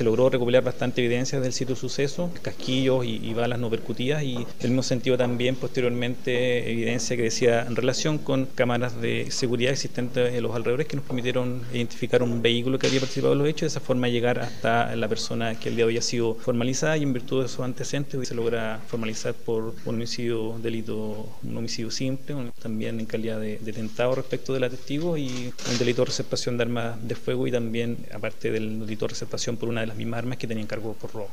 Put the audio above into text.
se logró recopilar bastante evidencia del sitio suceso, casquillos y, balas no percutidas y en el mismo sentido también posteriormente evidencia que decía en relación con cámaras de seguridad existentes en los alrededores que nos permitieron identificar un vehículo que había participado en los hechos, de esa forma llegar hasta la persona que el día de hoy ha sido formalizada y en virtud de esos antecedentes se logra formalizar por un homicidio delito, homicidio simple, también en calidad de, de tentado respecto del testigo y un delito de receptación de armas de fuego y también aparte del delito de receptación por una de las mismas armas que tenían cargo por robo.